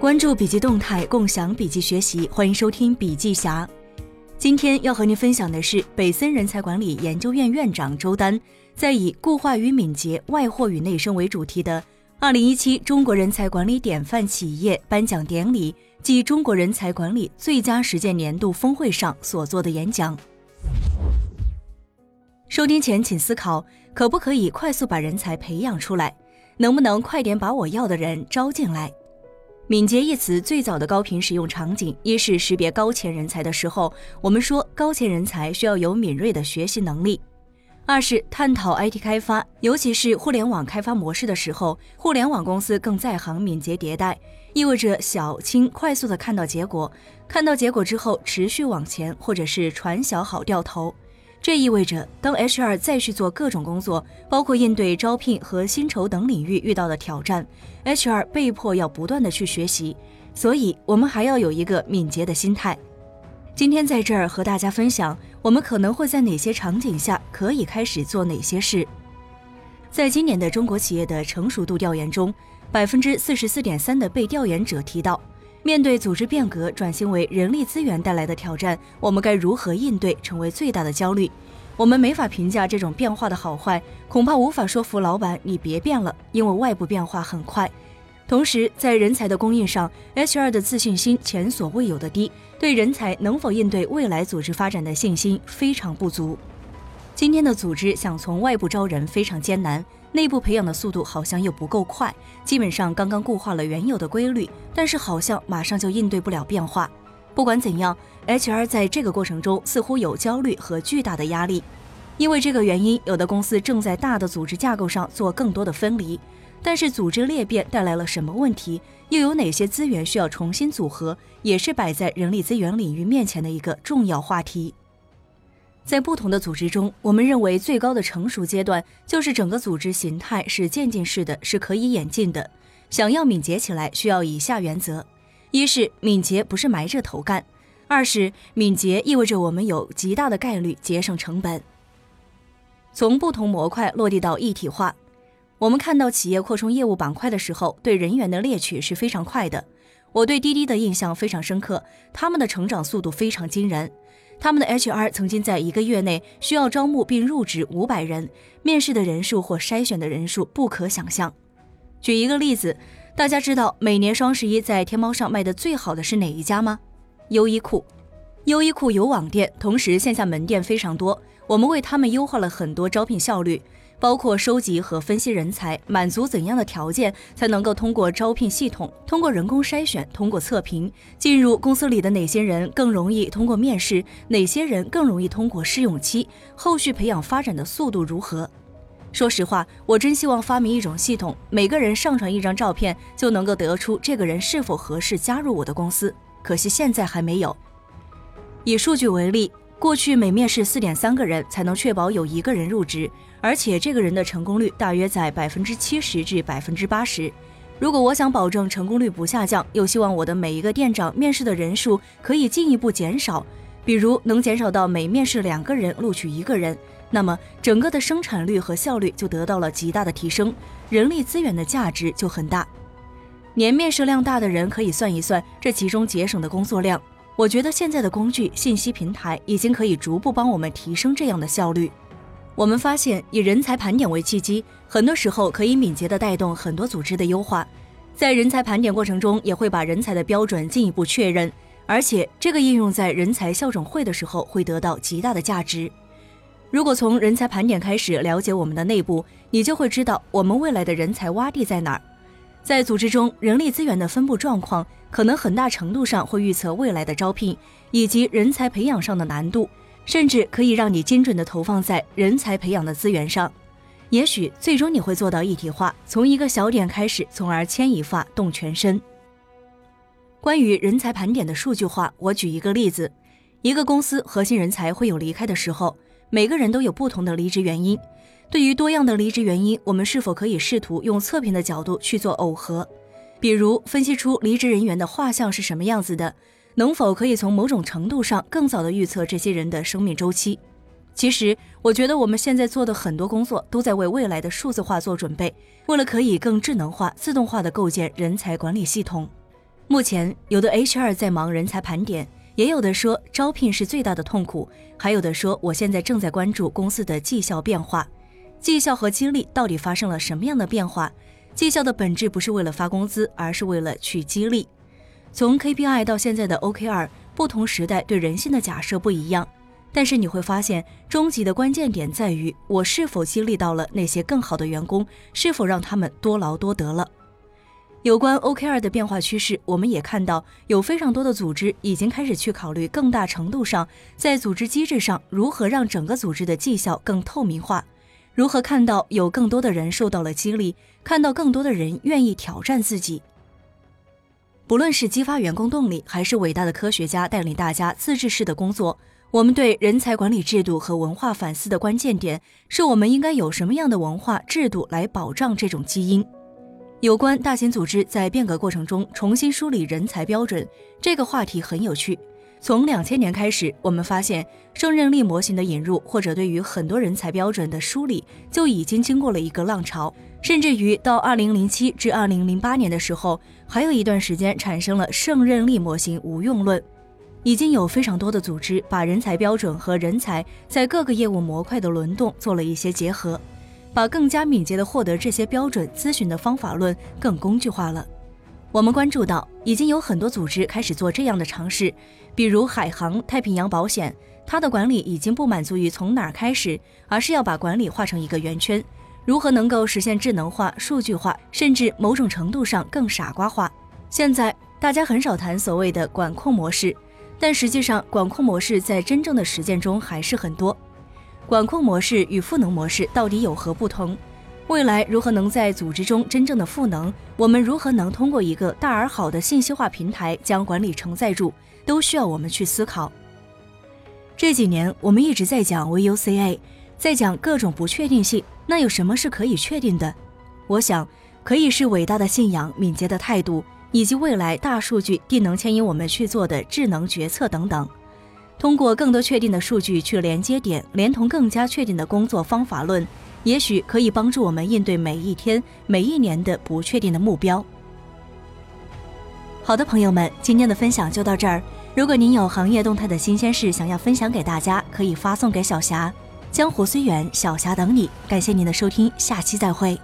关注笔记动态，共享笔记学习，欢迎收听笔记侠。今天要和您分享的是北森人才管理研究院院长周丹在以“固化与敏捷，外货与内生”为主题的二零一七中国人才管理典范企业颁奖典礼暨中国人才管理最佳实践年度峰会上所做的演讲。收听前请思考：可不可以快速把人才培养出来？能不能快点把我要的人招进来？敏捷一词最早的高频使用场景，一是识别高潜人才的时候，我们说高潜人才需要有敏锐的学习能力；二是探讨 IT 开发，尤其是互联网开发模式的时候，互联网公司更在行敏捷迭代，意味着小轻快速的看到结果，看到结果之后持续往前，或者是船小好掉头。这意味着，当 HR 再去做各种工作，包括应对招聘和薪酬等领域遇到的挑战，HR 被迫要不断的去学习。所以，我们还要有一个敏捷的心态。今天在这儿和大家分享，我们可能会在哪些场景下可以开始做哪些事。在今年的中国企业的成熟度调研中，百分之四十四点三的被调研者提到。面对组织变革转型为人力资源带来的挑战，我们该如何应对，成为最大的焦虑。我们没法评价这种变化的好坏，恐怕无法说服老板你别变了，因为外部变化很快。同时，在人才的供应上，HR 的自信心前所未有的低，对人才能否应对未来组织发展的信心非常不足。今天的组织想从外部招人非常艰难。内部培养的速度好像又不够快，基本上刚刚固化了原有的规律，但是好像马上就应对不了变化。不管怎样，HR 在这个过程中似乎有焦虑和巨大的压力。因为这个原因，有的公司正在大的组织架构上做更多的分离。但是组织裂变带来了什么问题？又有哪些资源需要重新组合？也是摆在人力资源领域面前的一个重要话题。在不同的组织中，我们认为最高的成熟阶段就是整个组织形态是渐进式的，是可以演进的。想要敏捷起来，需要以下原则：一是敏捷不是埋着头干；二是敏捷意味着我们有极大的概率节省成本。从不同模块落地到一体化，我们看到企业扩充业务板块的时候，对人员的猎取是非常快的。我对滴滴的印象非常深刻，他们的成长速度非常惊人。他们的 HR 曾经在一个月内需要招募并入职五百人，面试的人数或筛选的人数不可想象。举一个例子，大家知道每年双十一在天猫上卖的最好的是哪一家吗？优衣库。优衣库有网店，同时线下门店非常多。我们为他们优化了很多招聘效率。包括收集和分析人才，满足怎样的条件才能够通过招聘系统、通过人工筛选、通过测评进入公司里的哪些人更容易通过面试，哪些人更容易通过试用期，后续培养发展的速度如何？说实话，我真希望发明一种系统，每个人上传一张照片就能够得出这个人是否合适加入我的公司。可惜现在还没有。以数据为例。过去每面试四点三个人才能确保有一个人入职，而且这个人的成功率大约在百分之七十至百分之八十。如果我想保证成功率不下降，又希望我的每一个店长面试的人数可以进一步减少，比如能减少到每面试两个人录取一个人，那么整个的生产率和效率就得到了极大的提升，人力资源的价值就很大。年面试量大的人可以算一算这其中节省的工作量。我觉得现在的工具、信息平台已经可以逐步帮我们提升这样的效率。我们发现，以人才盘点为契机，很多时候可以敏捷地带动很多组织的优化。在人才盘点过程中，也会把人才的标准进一步确认，而且这个应用在人才校准会的时候会得到极大的价值。如果从人才盘点开始了解我们的内部，你就会知道我们未来的人才洼地在哪儿。在组织中，人力资源的分布状况可能很大程度上会预测未来的招聘以及人才培养上的难度，甚至可以让你精准的投放在人才培养的资源上。也许最终你会做到一体化，从一个小点开始，从而牵一发动全身。关于人才盘点的数据化，我举一个例子：一个公司核心人才会有离开的时候，每个人都有不同的离职原因。对于多样的离职原因，我们是否可以试图用测评的角度去做耦合？比如分析出离职人员的画像是什么样子的，能否可以从某种程度上更早的预测这些人的生命周期？其实，我觉得我们现在做的很多工作都在为未来的数字化做准备，为了可以更智能化、自动化的构建人才管理系统。目前，有的 HR 在忙人才盘点，也有的说招聘是最大的痛苦，还有的说我现在正在关注公司的绩效变化。绩效和激励到底发生了什么样的变化？绩效的本质不是为了发工资，而是为了去激励。从 KPI 到现在的 OKR，不同时代对人性的假设不一样，但是你会发现，终极的关键点在于我是否激励到了那些更好的员工，是否让他们多劳多得了。有关 OKR 的变化趋势，我们也看到有非常多的组织已经开始去考虑更大程度上在组织机制上如何让整个组织的绩效更透明化，如何看到有更多的人受到了激励，看到更多的人愿意挑战自己。不论是激发员工动力，还是伟大的科学家带领大家自治式的工作，我们对人才管理制度和文化反思的关键点是我们应该有什么样的文化制度来保障这种基因。有关大型组织在变革过程中重新梳理人才标准这个话题很有趣。从两千年开始，我们发现胜任力模型的引入，或者对于很多人才标准的梳理，就已经经过了一个浪潮。甚至于到二零零七至二零零八年的时候，还有一段时间产生了胜任力模型无用论。已经有非常多的组织把人才标准和人才在各个业务模块的轮动做了一些结合。把更加敏捷地获得这些标准咨询的方法论更工具化了。我们关注到，已经有很多组织开始做这样的尝试，比如海航太平洋保险，它的管理已经不满足于从哪儿开始，而是要把管理画成一个圆圈，如何能够实现智能化、数据化，甚至某种程度上更傻瓜化。现在大家很少谈所谓的管控模式，但实际上管控模式在真正的实践中还是很多。管控模式与赋能模式到底有何不同？未来如何能在组织中真正的赋能？我们如何能通过一个大而好的信息化平台将管理承载住？都需要我们去思考。这几年我们一直在讲 VUCA，在讲各种不确定性。那有什么是可以确定的？我想可以是伟大的信仰、敏捷的态度，以及未来大数据定能牵引我们去做的智能决策等等。通过更多确定的数据去连接点，连同更加确定的工作方法论，也许可以帮助我们应对每一天、每一年的不确定的目标。好的，朋友们，今天的分享就到这儿。如果您有行业动态的新鲜事想要分享给大家，可以发送给小霞。江湖虽远，小霞等你。感谢您的收听，下期再会。